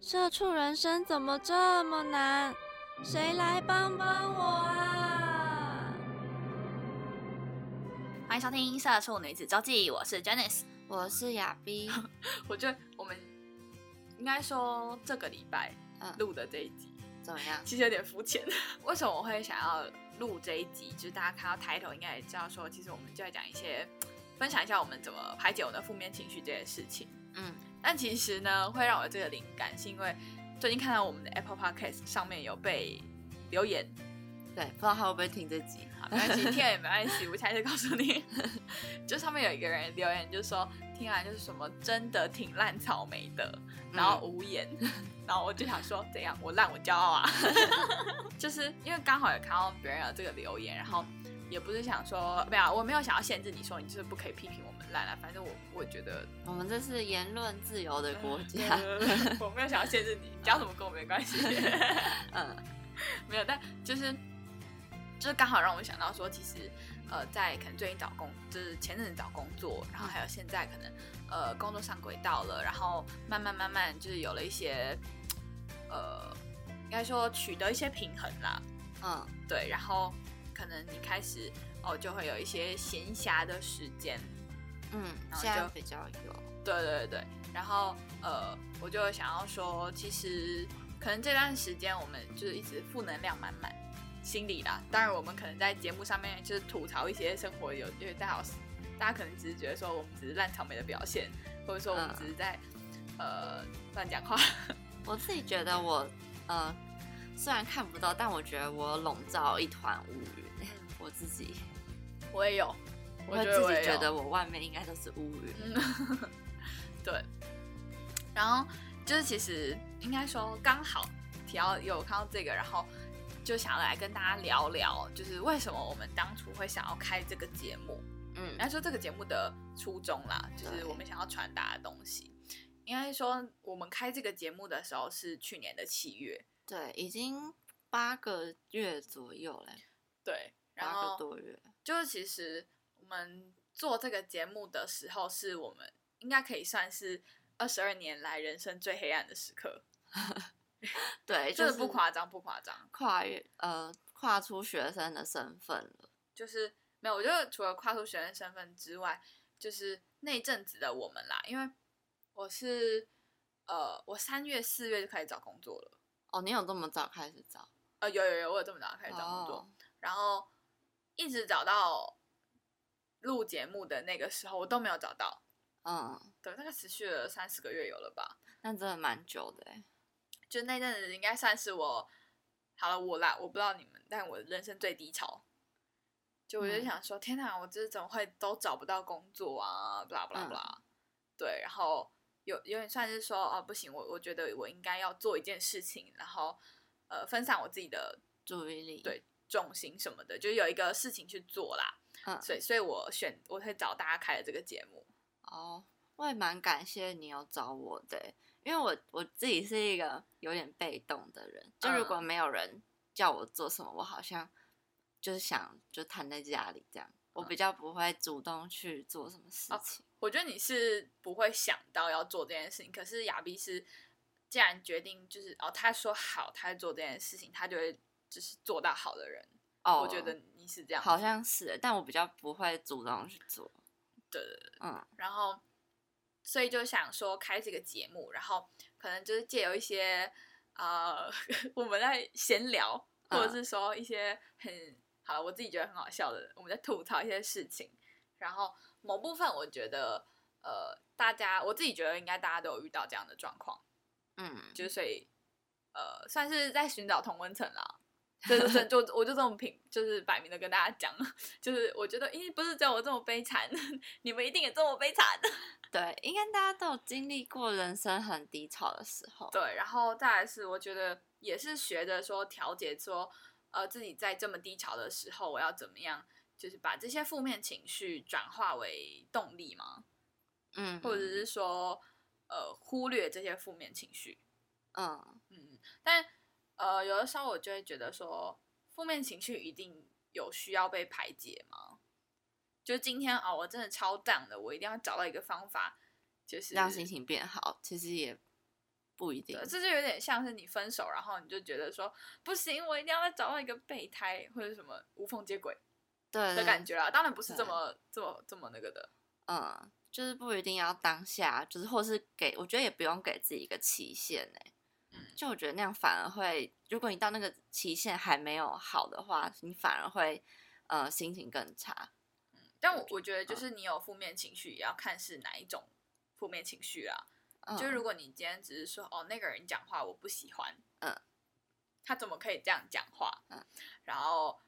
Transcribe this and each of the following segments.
社畜人生怎么这么难？谁来帮帮我啊！欢迎收听《社畜女子周记》，我是 Janice，我是亚 碧。我觉得我们应该说这个礼拜录的这一集怎么样？其实有点肤浅。为什么我会想要录这一集？就是大家看到抬头应该也知道，说其实我们就在讲一些，分享一下我们怎么排解我们的负面情绪这件事情。嗯。但其实呢，会让我这个灵感，是因为最近看到我们的 Apple Podcast 上面有被留言，对，不知道他会不会听这集，没关系，听也没关系，我下次告诉你。就上面有一个人留言，就说听完就是什么真的挺烂草莓的，然后无言，然后我就想说怎样，我烂我骄傲啊，就是因为刚好有看到别人有这个留言，然后。也不是想说，没有，我没有想要限制你说你就是不可以批评我们烂了。反正我我觉得我们这是言论自由的国家，我没有想要限制你你讲什么跟我没关系。嗯，没有，但就是就是刚好让我想到说，其实呃，在可能最近找工，就是前阵子找工作，然后还有现在可能呃工作上轨道了，然后慢慢慢慢就是有了一些呃，应该说取得一些平衡啦。嗯，对，然后。可能你开始哦，就会有一些闲暇的时间，嗯，现在比较有，对对对然后呃，我就想要说，其实可能这段时间我们就是一直负能量满满，心里啦。当然，我们可能在节目上面就是吐槽一些生活有，因为大家大家可能只是觉得说我们只是烂草莓的表现，或者说我们只是在呃乱讲话。我自己觉得我呃。虽然看不到，但我觉得我笼罩一团乌云。我自己，我也有，我自己觉得我外面应该都是乌云。对。然后就是其实应该说刚好提到有看到这个，然后就想要来跟大家聊聊，就是为什么我们当初会想要开这个节目。嗯，应该说这个节目的初衷啦，就是我们想要传达的东西。应该说我们开这个节目的时候是去年的七月。对，已经八个月左右嘞。对，八个多月。就是其实我们做这个节目的时候，是我们应该可以算是二十二年来人生最黑暗的时刻。对，就是不夸张，不夸张。跨越呃，跨出学生的身份了。就是没有，我觉得除了跨出学生身份之外，就是那阵子的我们啦。因为我是呃，我三月四月就开始找工作了。哦，你有这么早开始找？呃，有有有，我有这么早开始找工作，然后一直找到录节目的那个时候，我都没有找到。嗯，对，大概持续了三四个月有了吧？那真的蛮久的哎。就那阵子应该算是我好了，我啦，我不知道你们，但我人生最低潮。就我就想说，天哪，我这怎么会都找不到工作啊？不啦不啦不啦。对，然后。有有点算是说哦不行，我我觉得我应该要做一件事情，然后呃分散我自己的注意力，对重心什么的，就有一个事情去做啦。嗯，所以所以我选我会找大家开的这个节目。哦，我也蛮感谢你有找我的，因为我我自己是一个有点被动的人，就如果没有人叫我做什么，我好像就是想就瘫在家里这样，我比较不会主动去做什么事情。我觉得你是不会想到要做这件事情，可是亚碧是既然决定就是哦，他说好，他做这件事情，他就会就是做到好的人。哦，我觉得你是这样，好像是，但我比较不会主动去做。对对对，嗯，然后所以就想说开这个节目，然后可能就是借由一些呃 我们在闲聊，或者是说一些很好了，我自己觉得很好笑的，我们在吐槽一些事情，然后。某部分我觉得，呃，大家我自己觉得应该大家都有遇到这样的状况，嗯，就是所以，呃，算是在寻找同温层啦。就是就我就这么平，就是摆明的跟大家讲，就是我觉得，咦，不是只有我这么悲惨，你们一定也这么悲惨。对，应该大家都有经历过人生很低潮的时候。对，然后再来是我觉得也是学着说调节，说呃自己在这么低潮的时候，我要怎么样，就是把这些负面情绪转化为动力嘛，嗯，或者是说呃忽略这些负面情绪。嗯嗯，但呃有的时候我就会觉得说，负面情绪一定有需要被排解吗？就今天啊、我真的超 down 的，我一定要找到一个方法，就是让心情变好，其实也不一定，。这就有点像是你分手，然后你就觉得说不行，我一定要再找到一个备胎或者什么无缝接轨对的感觉啦。当然不是这么这么这么那个的，嗯，就是不一定要当下，就是或是给，我觉得也不用给自己一个期限呢、嗯就我觉得那样反而会，如果你到那个期限还没有好的话，你反而会呃心情更差。但我我觉得就嗯是你有负面情绪，也要看是哪一种负面情绪啦。嗯、就如果你今天只是说哦那个人讲话我不喜欢，嗯，他怎么可以这样讲话？嗯，然后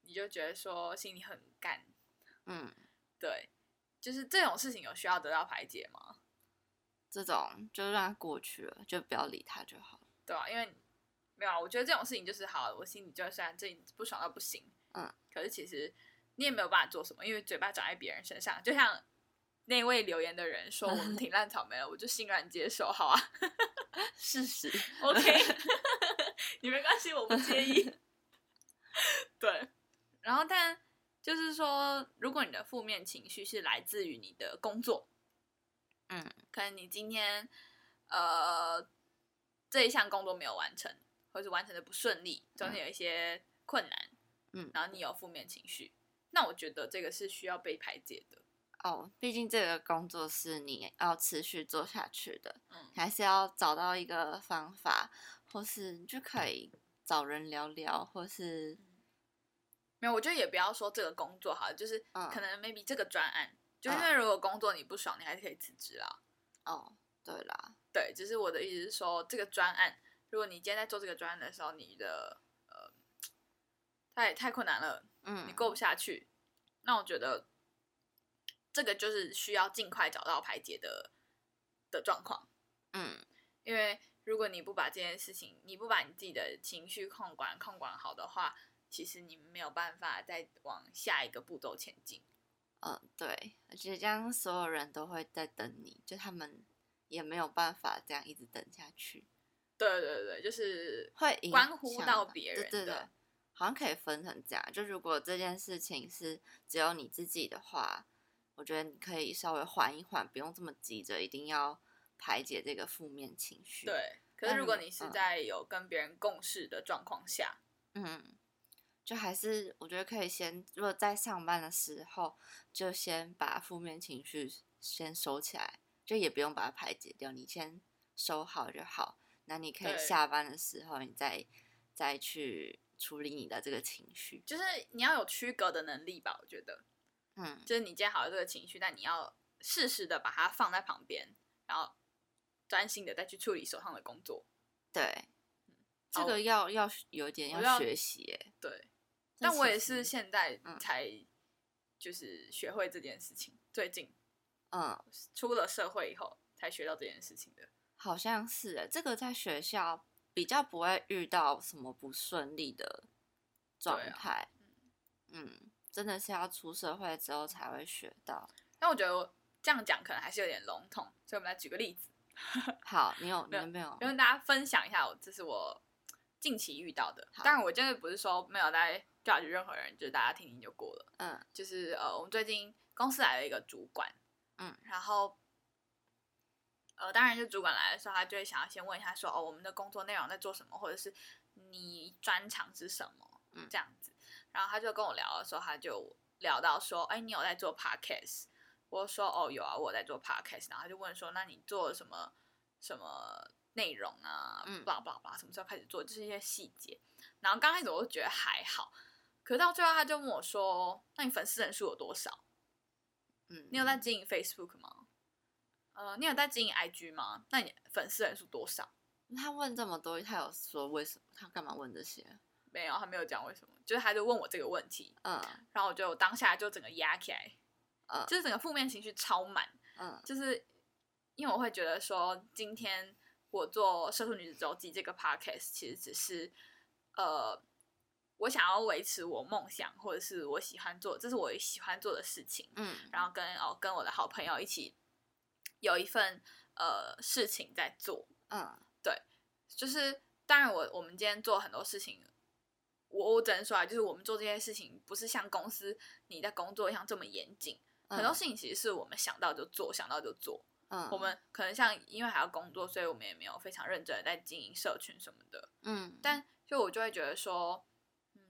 你就觉得说心里很干，嗯，对，就是这种事情有需要得到排解吗？这种就让它过去了，就不要理他就好了。对啊，因为没有啊，我觉得这种事情就是好，我心里就虽然这里不爽到不行，嗯，可是其实你也没有办法做什么，因为嘴巴长在别人身上，就像那位留言的人说我们 挺烂草莓了，我就欣然接受，好啊。事实，，OK，你没关系，我不介意。对，然后但就是说，如果你的负面情绪是来自于你的工作，嗯，可能你今天呃这一项工作没有完成，或是完成的不顺利，中间有一些困难，嗯然后你有负面情绪，那我觉得这个是需要被排解的。哦，毕竟这个工作是你要持续做下去的，嗯还是要找到一个方法，或是你就可以找人聊聊，或是没有，我觉得也不要说这个工作好了，就是嗯可能 maybe 这个专案，就因嗯为如果工作你不爽，你还是可以辞职啦。哦，对啦，对，只是我的意思是说，这个专案，如果你今天在做这个专案的时候，你的呃太太困难了，嗯，你过不下去，那我觉得这个就是需要尽快找到排解的的状况，嗯。因为如果你不把这件事情，你不把你自己的情绪控管控管好的话，其实你没有办法再往下一个步骤前进。嗯，对，而且这样所有人都会在等你，就他们也没有办法这样一直等下去，对对对，就是会影关乎响到别人对对对，好像可以分成这样，就如果这件事情是只有你自己的话，我觉得你可以稍微缓一缓，不用这么急着一定要排解这个负面情绪。，对。可是如果你是嗯在有跟别人共事的状况下，嗯，就还是我觉得可以先，如果在上班的时候，就先把负面情绪先收起来，就也不用把它排解掉，你先收好就好。那你可以下班的时候，你再再去处理你的这个情绪。就是你要有区隔的能力吧，我觉得。嗯，就是你今天好了这个情绪，但你要适时的把它放在旁边，然后专心的再去处理手上的工作。对，这个要要有点要学习耶。对，但我也是现在嗯才就是学会这件事情，最近嗯，出了社会以后才学到这件事情的。好像是诶，这个在学校比较不会遇到什么不顺利的状态。嗯，真的是要出社会之后才会学到。但我觉得我这样讲可能还是有点笼统，所以我们来举个例子，好，你有你没有有没有？跟大家分享一下我这是我近期遇到的。好当然，我真的不是说没有在 judge 任何人，就是大家听听就过了。嗯就是呃，我们最近公司来了一个主管，嗯，然后呃，当然就主管来的时候，他就会想要先问一下说，哦，我们的工作内容在做什么，或者是你专长是什么，嗯这样子。然后他就跟我聊的时候，他就聊到说，哎，你有在做 podcast？我说，哦，有啊，我在做 podcast。然后他就问说，那你做了什么什么内容啊？嗯巴拉巴拉巴拉，什么时候开始做？就是一些细节。然后刚开始我就觉得还好，可是到最后他就问我说，那你粉丝人数有多少？嗯，你有在经营 Facebook 吗？呃，你有在经营 IG 吗？那你粉丝人数多少？他问这么多，他有说为什么？他干嘛问这些？没有，他没有讲为什么，就是他就问我这个问题，嗯然后我就当下就整个压起来，嗯就是整个负面情绪超满，嗯就是因为我会觉得说，今天我做《社畜女子周记》这个 podcast，其实只是呃，我想要维持我梦想或者是我喜欢做，这是我喜欢做的事情，嗯。然后跟哦跟我的好朋友一起有一份呃事情在做，嗯。对就是当然我我们今天做很多事情，我我只能说啊，就是我们做这些事情不是像公司你在工作一样这么严谨，很多事情其实是我们想到就做，想到就做。嗯，我们可能像因为还要工作，所以我们也没有非常认真的在经营社群什么的。嗯，但就我就会觉得说，嗯，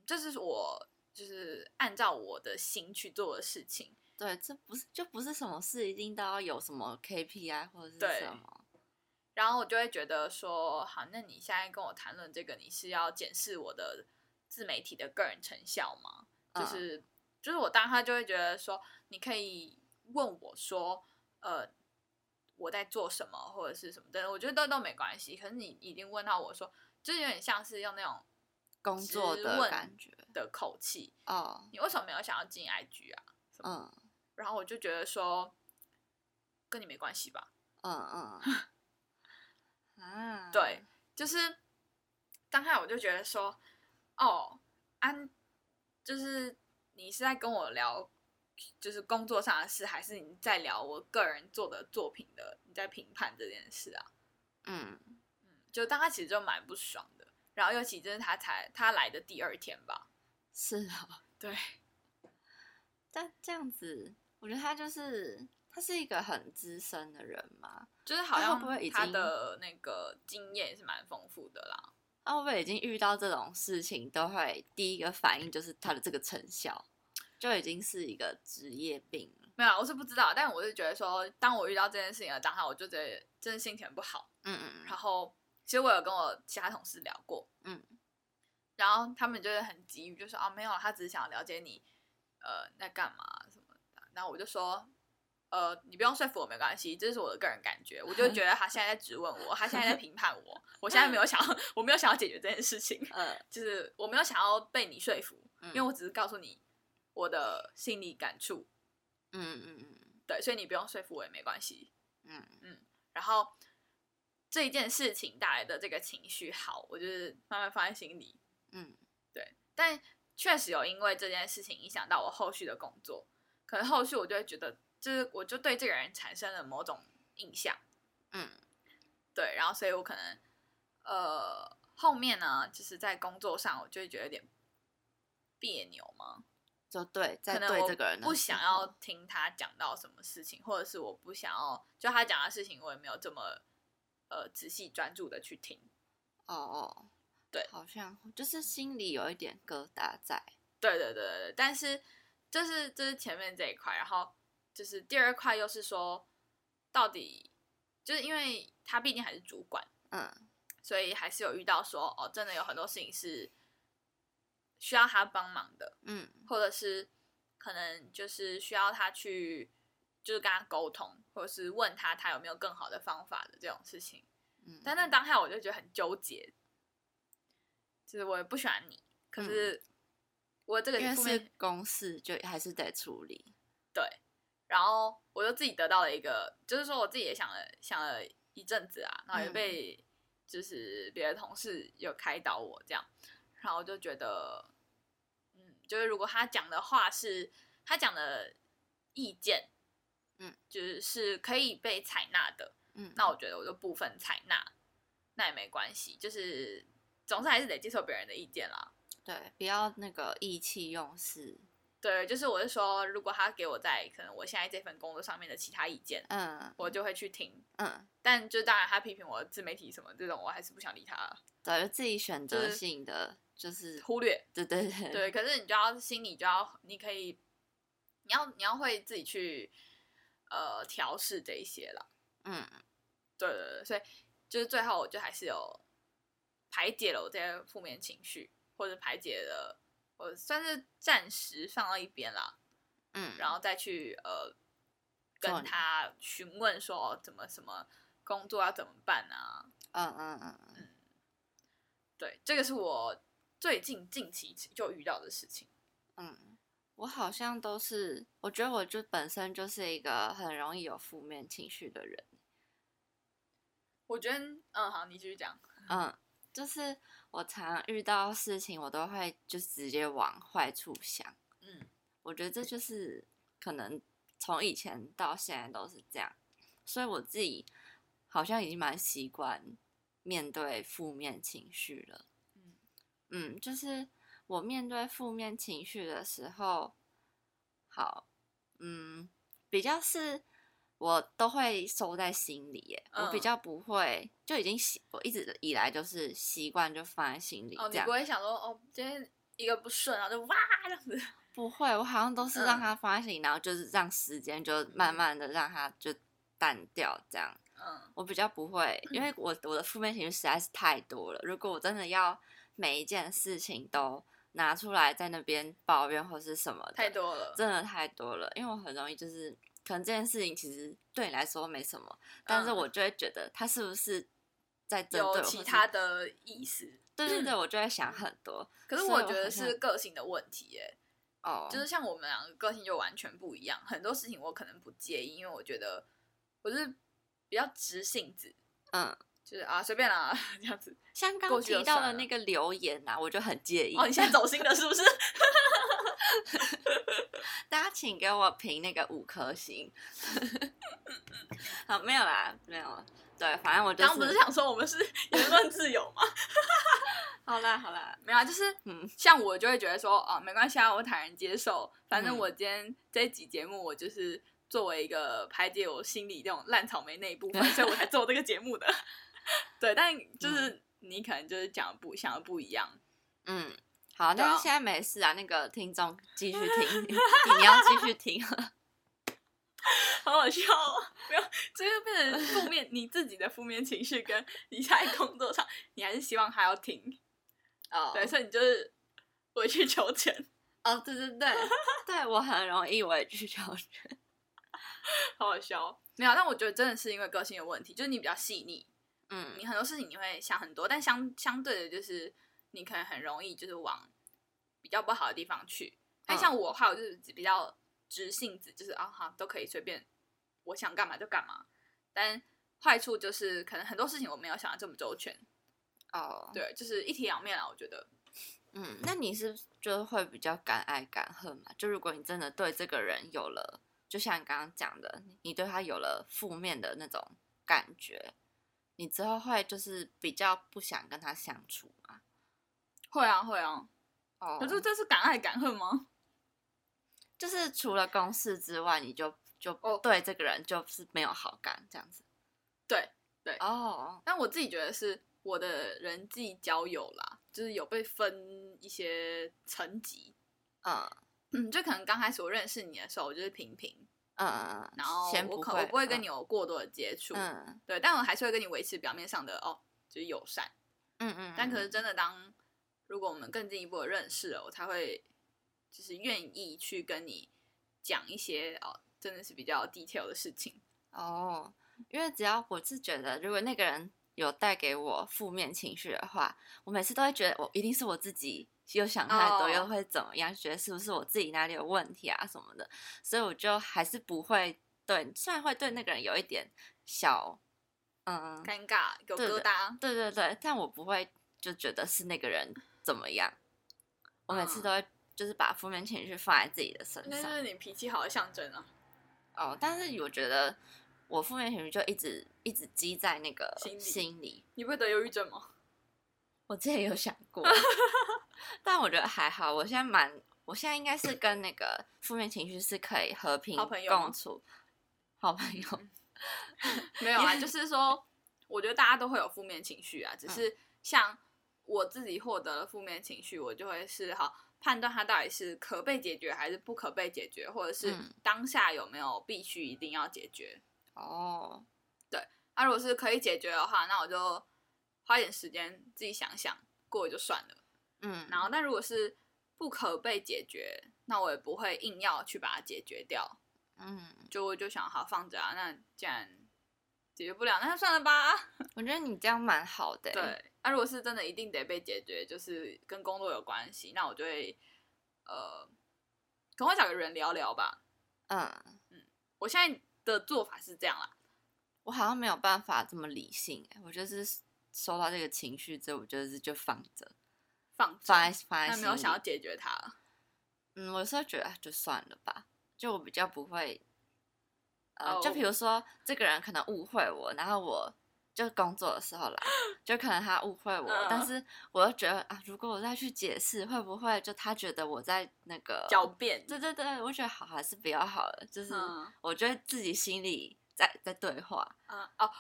这是我就是按照我的心去做的事情。对，这不是就不是什么事一定都要有什么 KPI 或者是什么，然后我就会觉得说，好，那你现在跟我谈论这个，你是要检视我的自媒体的个人成效吗？就嗯是、就是我当他就会觉得说，你可以问我说，呃，我在做什么或者是什么的，我觉得都都没关系。可是你已经问到我说，就是有点像是用那种工作的感觉的口气，哦，你为什么没有想要进 IG 啊？嗯然后我就觉得说，跟你没关系吧。嗯嗯，啊，对，就是当下我就觉得说，哦，安，就是你是在跟我聊，就是工作上的事，还是你在聊我个人做的作品的？你在评判这件事啊？嗯嗯，就当他其实就蛮不爽的。然后尤其就是他才他来的第二天吧，是啊，对，但这样子，我觉得他就是他是一个很资深的人嘛，就是好像不会已经的那个经验也是蛮丰富的啦。他会不会已经遇到这种事情，都会第一个反应就是他的这个成效，就已经是一个职业病了。没有啊，我是不知道，但我是觉得说，当我遇到这件事情的当下，我就觉得真的心情不好。嗯嗯然后其实我有跟我其他同事聊过，嗯，然后他们就是很急于就说啊没有，他只是想要了解你呃在干嘛什么的。然后我就说，呃，你不用说服我没关系，这是我的个人感觉。我就觉得他现在在质问我，他现在在评判我，我现在没有想要，我没有想要解决这件事情，嗯，就是我没有想要被你说服，嗯。因为我只是告诉你我的心理感触，嗯嗯嗯。对，所以你不用说服我也没关系。嗯。嗯然后这一件事情带来的这个情绪，好，我就是慢慢放在心里。嗯对，但确实有因为这件事情影响到我后续的工作，可能后续我就会觉得，就是我就对这个人产生了某种印象，嗯。对，然后所以我可能呃后面呢，就是在工作上我就会觉得有点别扭嘛，就对，在对这个人不想要听他讲到什么事情，或者是我不想要就他讲的事情，我也没有这么呃仔细专注的去听。哦哦，对好像就是心里有一点疙瘩在。对对对对对，但是这是这是前面这一块，然后就是第二块又是说，到底就是因为他毕竟还是主管，嗯所以还是有遇到说哦，真的有很多事情是需要他帮忙的，嗯或者是可能就是需要他去就是跟他沟通，或者是问他他有没有更好的方法的这种事情。嗯，但那当下我就觉得很纠结，就是我也不喜欢你，可是我这个面是公事，就还是得处理。对，然后我就自己得到了一个，就是说我自己也想了想了一阵子啊，然后也嗯被就是别的同事有开导我这样，然后我就觉得，嗯，就是如果他讲的话是他讲的意见，嗯，就是是可以被采纳的，嗯，那我觉得我就部分采纳，那也没关系，就是总是还是得接受别人的意见啦。对，不要那个意气用事。对，就是我是说，如果他给我在可能我现在这份工作上面的其他意见，嗯我就会去听。嗯，但就当然，他批评我自媒体什么这种，我还是不想理他，对，就自己选择就是性的，就是忽略。对对对对，可是你就要心里就要，你可以，你要你要会自己去呃调试这一些了。嗯对对对，所以就是最后我就还是有排解了我这些负面情绪，或者排解了，我算是暂时放到一边啦。嗯，然后再去呃跟他询问说哦怎么什么工作要怎么办啊？嗯嗯嗯嗯，对，这个是我最近近期就遇到的事情。嗯，我好像都是，我觉得我就本身就是一个很容易有负面情绪的人。我觉得，嗯，好，你继续讲。嗯，就是我常遇到事情，我都会就直接往坏处想。嗯，我觉得这就是可能从以前到现在都是这样，所以我自己好像已经蛮习惯面对负面情绪了。嗯嗯，就是我面对负面情绪的时候，好，嗯，比较是。我都会收在心里耶，我比嗯较不会，就已经习，我一直以来就是习惯就放在心里哦，这样你不，会想说，哦，今天一个不顺，然后就哇这样子。不会，我好像都是让嗯它放在心里，然后就是让时间就慢慢的让它就淡掉这样。嗯我比较不会，因为我我的负面情绪实在是太多了。如果我真的要每一件事情都拿出来在那边抱怨或是什么的，太多了。真的太多了。因为我很容易就是，可能这件事情其实对你来说没什么，但是嗯我就会觉得他是不是在针对有其他的意思，对对对，我就会想很多。可是我觉得是个性的问题，耶。哦，就是像我们两个个性就完全不一样，很多事情我可能不介意，因为我觉得我是比较直性子，嗯，就是啊随便啦 这样子。像刚提到的那个留言啊，我就很介意。哦，你现在走心了是不是？大家请给我评那个五颗星。好，没有啦，没有了。对，反正我就刚刚不是想说我们是 言论自由吗？好啦好啦，没有啊，就是嗯像我就会觉得说，哦，没关系啊，我坦然接受。反正嗯我今天这一集节目，我就是作为一个排解我心里这种烂草莓那一部分，所以我才做这个节目的。对，但就是你可能就是讲的不想的不一样。嗯，好，但是现在没事啊，那个听众继续听，你要继续听。好好笑哦！没有，这就变成负面，你自己的负面情绪跟你在工作上，你还是希望他要听，哦对，所以你就是委曲求全。哦，对对对，对我很容易委曲求全。好好笑哦。没有，但我觉得真的是因为个性的问题，就是你比较细腻，嗯你很多事情你会想很多，但相相对的，就是你可能很容易就是往比较不好的地方去。但嗯像我的话，我就是比较直性子，就是啊哈都可以随便，我想干嘛就干嘛。但坏处就是可能很多事情我没有想的这么周全，哦，，对，就是一体两面啊，我觉得。嗯，那你是就会比较敢爱敢恨嘛？就如果你真的对这个人有了，就像你刚刚讲的，你对他有了负面的那种感觉，你之后会就是比较不想跟他相处吗？会啊会啊，哦，可是这是敢爱敢恨吗？就是除了公事之外，你就就哦对这个人就是没有好感这样子。对对，哦，但我自己觉得是我的人际交友啦，就是有被分一些层级。嗯嗯，就可能刚开始我认识你的时候，我就是平平，嗯嗯嗯，然后我可我不会跟嗯你有过多的接触，嗯对，但我还是会跟你维持表面上的哦，就是友善。嗯嗯，但可是嗯真的当如果我们更进一步的认识了，我才会就是愿意去跟你讲一些哦，真的是比较 detail 的事情。哦，因为只要我是觉得，如果那个人有带给我负面情绪的话，我每次都会觉得我一定是我自己又想太多，哦。又会怎么样，觉得是不是我自己哪里有问题啊什么的，所以我就还是不会对，虽然会对那个人有一点小，嗯，尴尬有疙瘩，对对对，但我不会就觉得是那个人怎么样，我每次嗯。都会就是把负面情绪放在自己的身上。那就是你脾气好的象征啊。哦，但是我觉得我负面情绪就一直一直积在那个心里心里。你不会得忧郁症吗？我之前有想过，但我觉得还好。我现在蛮，我现在应该是跟那个负面情绪是可以和平共处，好朋友。没有啊，就是说，我觉得大家都会有负面情绪啊，嗯只是像我自己获得了负面情绪，我就会是好判断它到底是可被解决还是不可被解决，或者是嗯当下有没有必须一定要解决。哦，对那、如果是可以解决的话，那我就花点时间自己想想，过就算了。嗯，然后，但如果是不可被解决，那我也不会硬要去把它解决掉，嗯，就我就想好放着啊。那既然解决不了，那就算了吧。我觉得你这样蛮好的 欸。对，那、如果是真的一定得被解决，就是跟工作有关系，那我就会呃赶快找个人聊聊吧。嗯嗯，我现在的做法是这样啦，我好像没有办法这么理性、欸，我就是收到这个情绪之后，我就是就放着，放着放在放在那心里。没有想要解决它。嗯，我有时候觉得啊就算了吧，就我比较不会，呃哦就比如说这个人可能误会我，然后我就工作的时候啦，就可能他误会我，但嗯是我又觉得啊，如果我再去解释，会不会就他觉得我在那个狡辩，对对对，我觉得好还是比较好的，就是嗯我觉得自己心里在在对话，啊哦，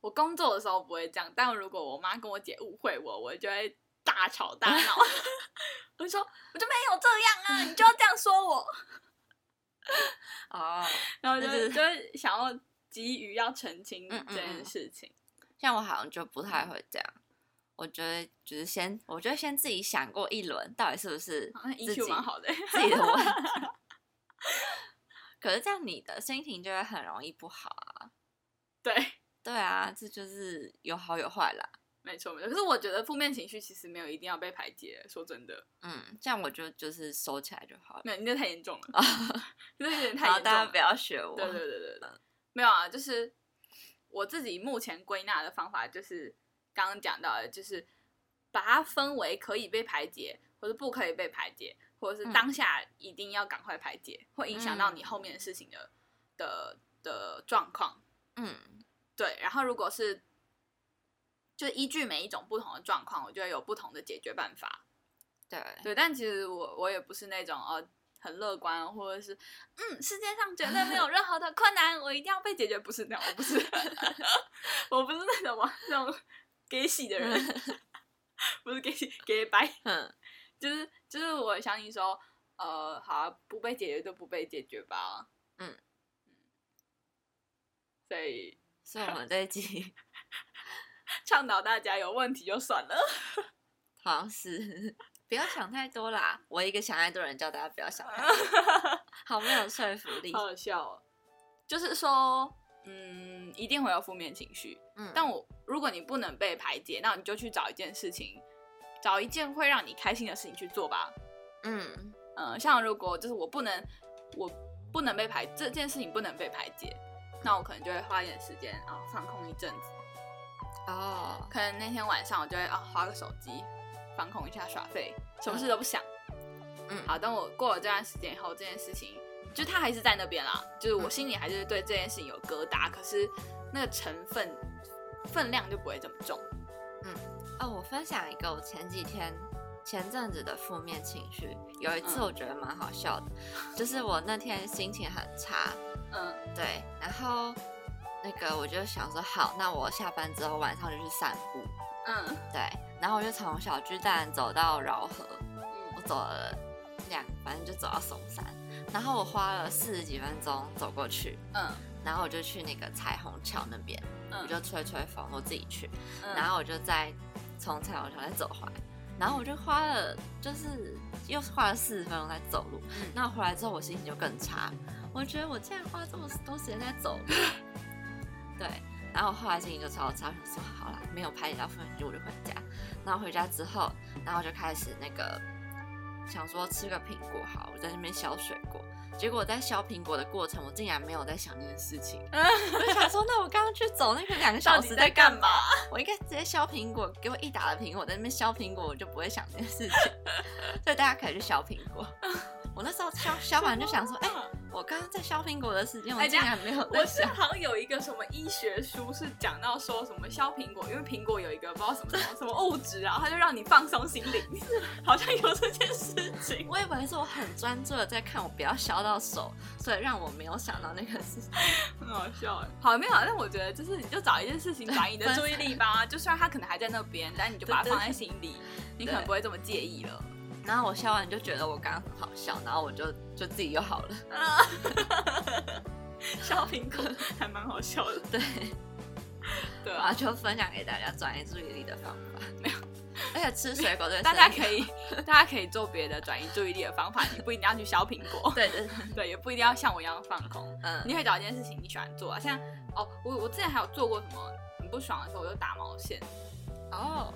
我工作的时候不会这样，但如果我妈跟我姐误会我，我就会大吵大闹。我就说我就没有这样啊，你就要这样说我，哦，然后就就是就会想要急于要澄清嗯嗯这件嗯事情。像我好像就不太会这样。我觉得就是先，我觉得先自己想过一轮，到底是不是自己蛮好的，自己的问题。可是这样你的心情就会很容易不好啊。对，对啊，这就是有好有坏啦。没错没错。可是我觉得负面情绪其实没有一定要被排解，说真的，嗯，这样我就就是收起来就好了。没有，你这太严重了，真的有点太，严重了大家不。要学我。对对对对对，没有啊，就是我自己目前归纳的方法，就是刚刚讲到的，就是把它分为可以被排解，或者不可以被排解，或者是嗯当下一定要赶快排解，会影响到你嗯后面的事情的的的状况。嗯对，然后如果是就依据每一种不同的状况，我就会有不同的解决办法。对对，但其实我我也不是那种哦很乐观，或者是嗯世界上绝对没有任何的困难，我一定要被解决，不是那样，我不是，我不是那种嘛那种给洗的人，不是给洗给白，嗯。就是就是我相信说，呃，好、啊，不被解决就不被解决吧，嗯。所以所以我们这一集倡导大家有问题就算了，好像是不要想太多啦。我一个想太多的人叫大家不要想太多，好没有说服力好。好笑哦。就是说，嗯，一定会有负面情绪，嗯，但我如果你不能被排解，那你就去找一件事情，找一件会让你开心的事情去做吧。嗯嗯，像如果就是我不能，我不能被排这件事情不能被排解，那我可能就会花一点时间啊放空一阵子。哦，可能那天晚上我就会啊花个手机，放空一下耍废，什么事都不想。嗯。好，等我过了这段时间以后，这件事情就他还是在那边啦，就是我心里还是对这件事情有疙瘩，可是那个成分分量就不会这么重。嗯。哦，我分享一个我前几天前阵子的负面情绪，有一次嗯。我觉得蛮好笑的，就是我那天心情很差，嗯。对，然后那个我就想说，好，那我下班之后晚上就去散步，嗯。对，然后我就从小巨蛋走到饶河，我嗯走了两，反正就走到松山，然后我花了四十几分钟走过去，嗯。然后我就去那个彩虹桥那边，我嗯，就吹吹风，我自己去，嗯。然后我就再从彩虹桥再走回来，然后我就花了就是又花了四十分钟在走路，嗯。那回来之后我心情就更差，我觉得我竟然花这么多时间在走路，对，然后后来心情就超差，我想说好了，没有排解到负面情绪我就回家，然后回家之后，然后就开始那个想说吃个苹果好，我在那边削水果。结果我在削苹果的过程，我竟然没有在想这件事情。我就想说，那我刚刚去走那个两个小时在干干嘛？我应该直接削苹果，给我一打的苹果，在那边削苹果，我就不会想这件事情。所以大家可以去削苹果。我那时候削削完就想说，哎、我刚刚在削苹果的时间，我哎竟然没有我。是好像有一个什么医学书是讲到说什么削苹果，因为苹果有一个不知道什么什么什么物质啊，它就让你放松心灵，好像有这件事情。我以为是我很专注的在看，我不要削到手，所以让我没有想到那个事情。很好笑哎。好，没有啊，但我觉得就是你就找一件事情转移你的注意力吧，就虽然它可能还在那边，但你就把它放在心里，你可能不会这么介意了。然后我笑完就觉得我刚刚很好笑，然后我就就自己又好了。削苹果还蛮好笑的，对，对啊，就分享给大家转移注意力的方法。没有，而且吃水果对大家可以大家可以做别的转移注意力的方法，你不一定要去削苹果，对对对，对，也不一定要像我一样放空。嗯，你可以找一件事情你喜欢做啊，像哦，我我之前还有做过什么很不爽的时候，我就打毛线。哦，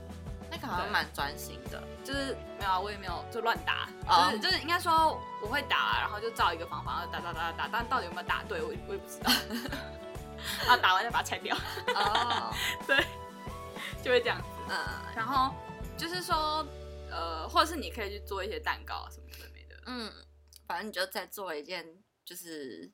那个好像蛮专心的，就是没有啊，我也没有就乱打，哦。就是就是应该说我会打，然后就照一个方法打打打打打，但到底有没有打对，我我也不知道。然后打完再把它拆掉，哦，对，就会这样子。嗯，然后就是说，呃，或者是你可以去做一些蛋糕啊什么的没的，嗯，反正你就再做一件就是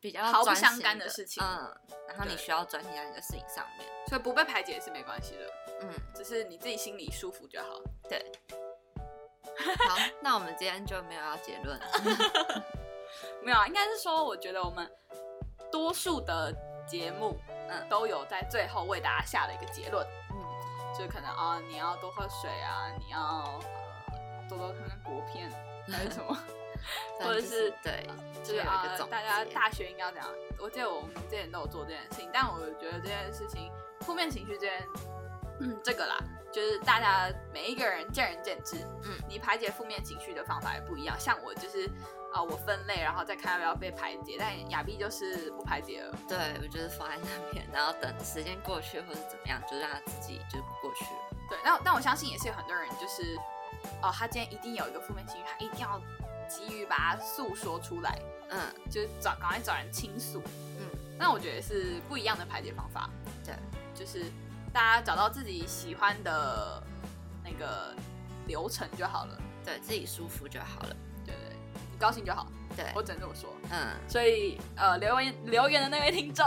比较毫不相干的事情嗯，然后你需要专心在你的事情上面，所以不被排解是没关系的，嗯，只是你自己心里舒服就好。对。好，那我们今天就没有要结论，没有啊，应该是说，我觉得我们多数的节目，嗯，都有在最后为大家下了一个结论，嗯，就是可能啊，你要多喝水啊，你要呃多多看看国片还是什么，但 或者是对，就是有一啊大家大学应该要怎样？我记得我们之前都有做这件事情，但我觉得这件事情负面情绪这件，嗯，这个啦，就是大家每一个人见仁见智，嗯你排解负面情绪的方法也不一样。像我就是啊、我分类，然后再看要不要被排解，但亚碧就是不排解了。对我就是放在那边，然后等时间过去或者怎么样，就让他自己就过去了。对，但但我相信也是有很多人就是，哦，他今天一定有一个负面情绪，他一定要急于把它诉说出来，嗯就是找赶快找人倾诉。嗯，那我觉得是不一样的排解方法。对，就是大家找到自己喜欢的那个流程就好了。对自己舒服就好了。对你高兴就好，对，我只能这么说。嗯，所以呃，留言留言的那位听众，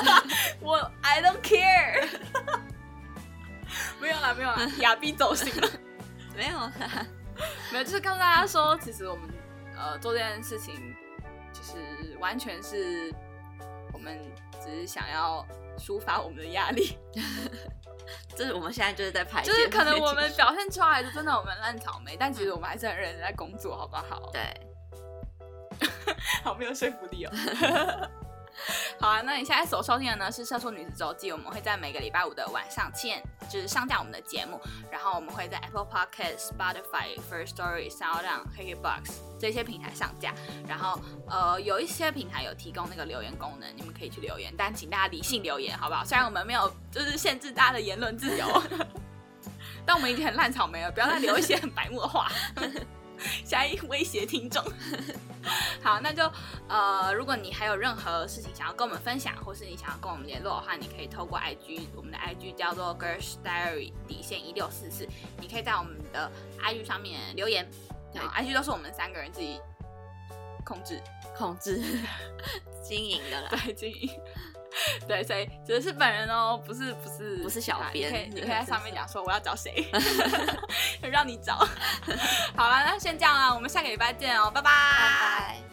我 I don't care，没有啦没有啦，亚碧走心了。没有啦，没有，就是告诉大家说，其实我们呃做这件事情，就是完全是我们只是想要抒发我们的压力，就是我们现在就是在拍，就是可能我们表现出来的真的我们烂草莓，但其实我们还是很认真在工作，好不好？对，好没有说服力哦。好啊，那你现在所收听的呢是《社畜女子周记》，我们会在每个礼拜五的晚上七点就是上架我们的节目，然后我们会在 Apple Podcast、Spotify、First Story、Sound、KKBox 这些平台上架。然后呃，有一些平台有提供那个留言功能，你们可以去留言，但请大家理性留言，好不好？虽然我们没有就是限制大家的言论自由，但我们已经很烂草莓了，不要再留一些很白目的话。现在威胁听众。好，那就呃，如果你还有任何事情想要跟我们分享，或是你想要跟我们联络的话，你可以透过 IG，我们的 IG 叫做 Girls Diary 底线一六四四，你可以在我们的 IG 上面留言。对然后 IG 都是我们三个人自己控制，控制 经营的啦。对经营。对，所以指的是本人哦，不是不是不是小啊编你可以 你可以在上面讲说我要找谁，让你找。好了，那先这样啦，我们下个礼拜见哦，拜拜拜拜。